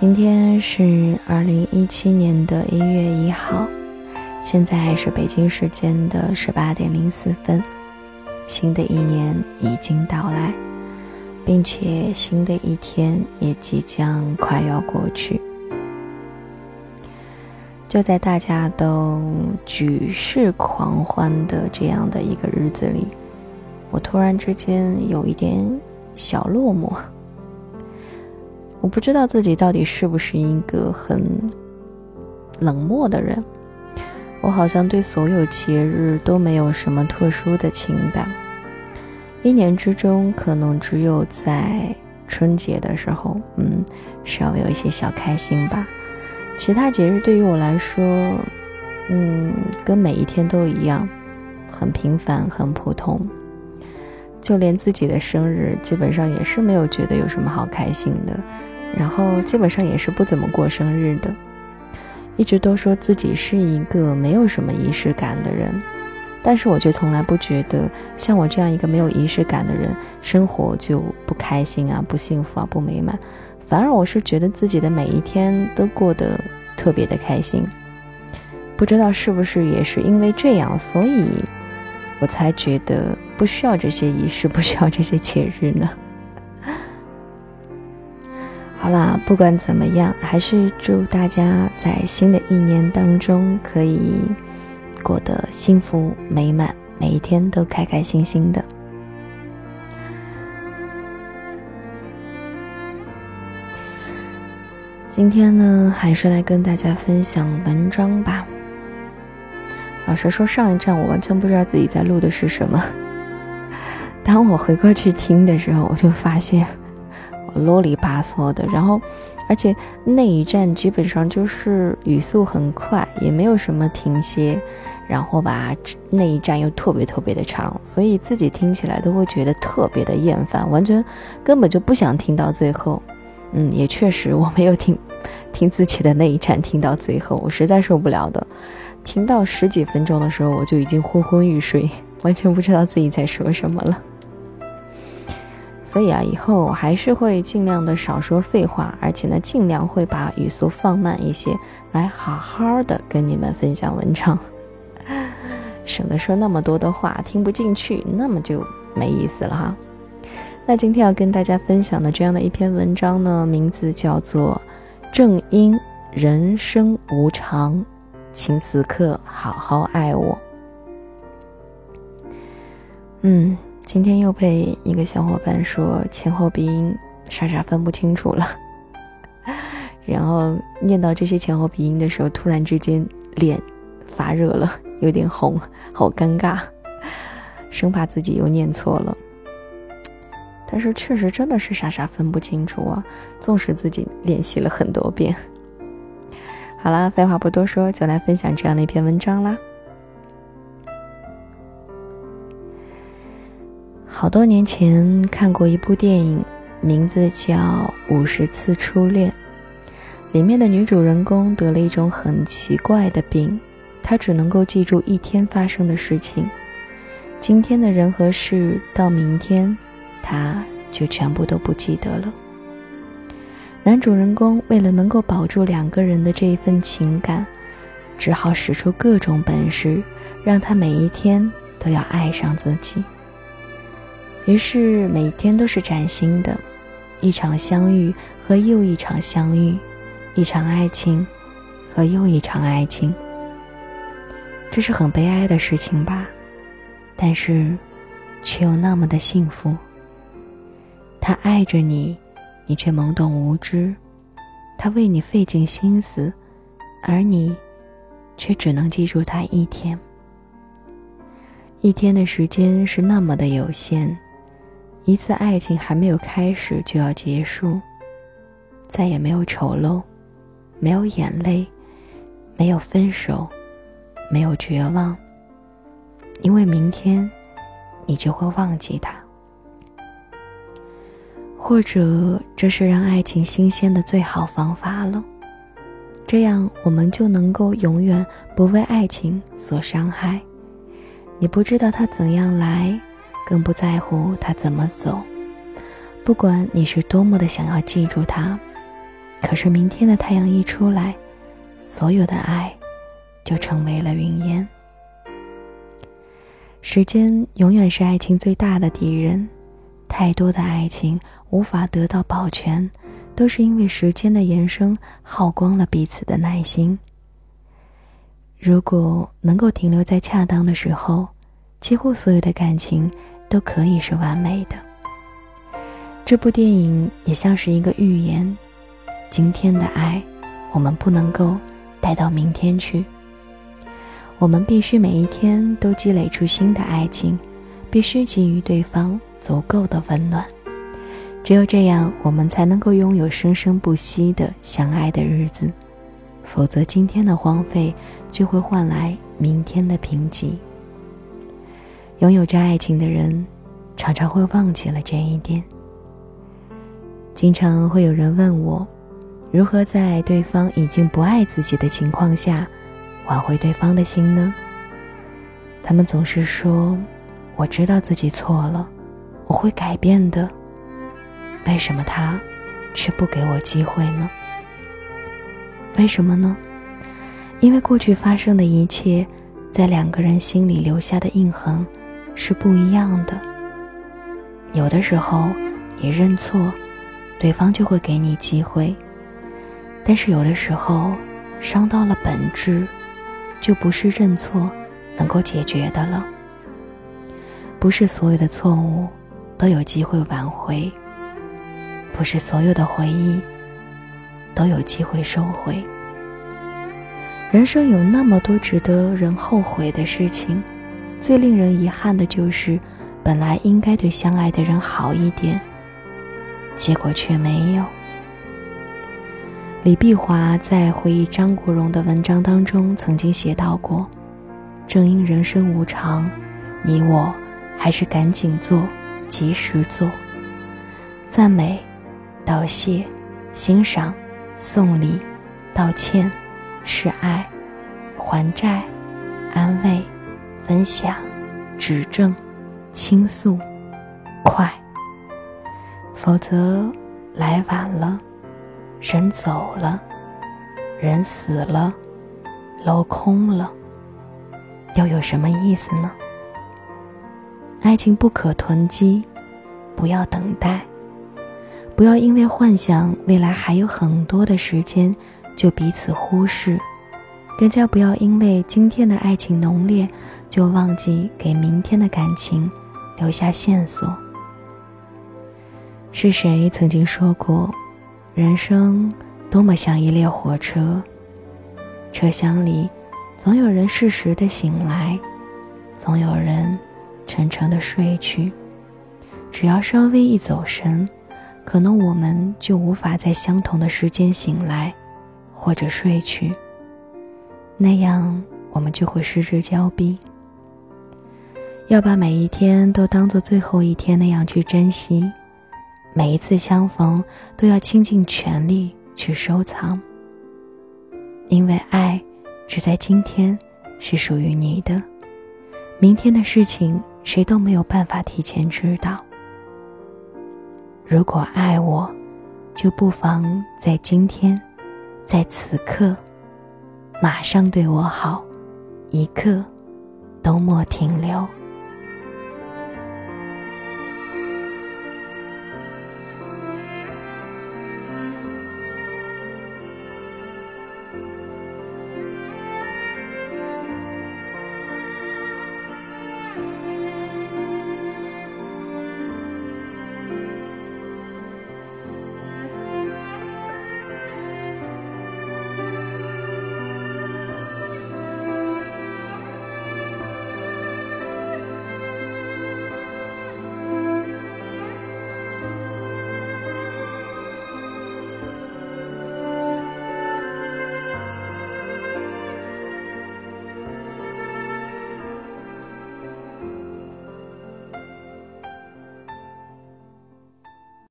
今天是二零一七年的一月一号，现在还是北京时间的十八点零四分。新的一年已经到来，并且新的一天也即将快要过去。就在大家都举世狂欢的这样的一个日子里，我突然之间有一点小落寞。我不知道自己到底是不是一个很冷漠的人。我好像对所有节日都没有什么特殊的情感。一年之中，可能只有在春节的时候，嗯，稍微有一些小开心吧。其他节日对于我来说，嗯，跟每一天都一样，很平凡，很普通。就连自己的生日，基本上也是没有觉得有什么好开心的。然后基本上也是不怎么过生日的，一直都说自己是一个没有什么仪式感的人，但是我却从来不觉得像我这样一个没有仪式感的人，生活就不开心啊、不幸福啊、不美满，反而我是觉得自己的每一天都过得特别的开心。不知道是不是也是因为这样，所以我才觉得不需要这些仪式，不需要这些节日呢？好啦，不管怎么样，还是祝大家在新的一年当中可以过得幸福美满，每一天都开开心心的。今天呢，还是来跟大家分享文章吧。老实说，上一站我完全不知道自己在录的是什么。当我回过去听的时候，我就发现我。啰里吧嗦的，然后，而且那一站基本上就是语速很快，也没有什么停歇，然后吧，那一站又特别特别的长，所以自己听起来都会觉得特别的厌烦，完全根本就不想听到最后。嗯，也确实我没有听听自己的那一站听到最后，我实在受不了的，听到十几分钟的时候我就已经昏昏欲睡，完全不知道自己在说什么了。所以啊，以后我还是会尽量的少说废话，而且呢，尽量会把语速放慢一些，来好好的跟你们分享文章，省得说那么多的话听不进去，那么就没意思了哈。那今天要跟大家分享的这样的一篇文章呢，名字叫做《正因人生无常，请此刻好好爱我》。嗯。今天又被一个小伙伴说前后鼻音，傻傻分不清楚了。然后念到这些前后鼻音的时候，突然之间脸发热了，有点红，好尴尬，生怕自己又念错了。但是确实真的是傻傻分不清楚啊，纵使自己练习了很多遍。好了，废话不多说，就来分享这样的一篇文章啦。好多年前看过一部电影，名字叫《五十次初恋》。里面的女主人公得了一种很奇怪的病，她只能够记住一天发生的事情，今天的人和事，到明天，她就全部都不记得了。男主人公为了能够保住两个人的这一份情感，只好使出各种本事，让他每一天都要爱上自己。于是每天都是崭新的，一场相遇和又一场相遇，一场爱情和又一场爱情。这是很悲哀的事情吧？但是，却又那么的幸福。他爱着你，你却懵懂无知；他为你费尽心思，而你，却只能记住他一天。一天的时间是那么的有限。一次爱情还没有开始就要结束，再也没有丑陋，没有眼泪，没有分手，没有绝望。因为明天，你就会忘记他。或者，这是让爱情新鲜的最好方法了。这样，我们就能够永远不为爱情所伤害。你不知道他怎样来。更不在乎他怎么走，不管你是多么的想要记住他，可是明天的太阳一出来，所有的爱就成为了云烟。时间永远是爱情最大的敌人，太多的爱情无法得到保全，都是因为时间的延伸耗光了彼此的耐心。如果能够停留在恰当的时候，几乎所有的感情都可以是完美的。这部电影也像是一个预言：今天的爱，我们不能够带到明天去。我们必须每一天都积累出新的爱情，必须给予对方足够的温暖。只有这样，我们才能够拥有生生不息的相爱的日子。否则，今天的荒废就会换来明天的贫瘠。拥有着爱情的人，常常会忘记了这一点。经常会有人问我，如何在对方已经不爱自己的情况下？挽回对方的心呢？他们总是说：“我知道自己错了，我会改变的。”为什么他却不给我机会呢？为什么呢？因为过去发生的一切，在两个人心里留下的印痕是不一样的。有的时候，你认错，对方就会给你机会；但是有的时候，伤到了本质。就不是认错能够解决的了。不是所有的错误都有机会挽回，不是所有的回忆都有机会收回。人生有那么多值得人后悔的事情，最令人遗憾的就是，本来应该对相爱的人好一点，结果却没有。李碧华在回忆张国荣的文章当中曾经写到过：“正因人生无常，你我还是赶紧做，及时做。赞美、道谢、欣赏、送礼、道歉、示爱、还债、安慰、分享、指正、倾诉，快。否则来晚了。”人走了，人死了，楼空了，又有什么意思呢？爱情不可囤积，不要等待，不要因为幻想未来还有很多的时间就彼此忽视，更加不要因为今天的爱情浓烈就忘记给明天的感情留下线索。是谁曾经说过？人生多么像一列火车，车厢里总有人适时的醒来，总有人沉沉的睡去。只要稍微一走神，可能我们就无法在相同的时间醒来，或者睡去。那样我们就会失之交臂。要把每一天都当做最后一天那样去珍惜。每一次相逢，都要倾尽全力去收藏，因为爱只在今天是属于你的，明天的事情谁都没有办法提前知道。如果爱我，就不妨在今天，在此刻，马上对我好，一刻都莫停留。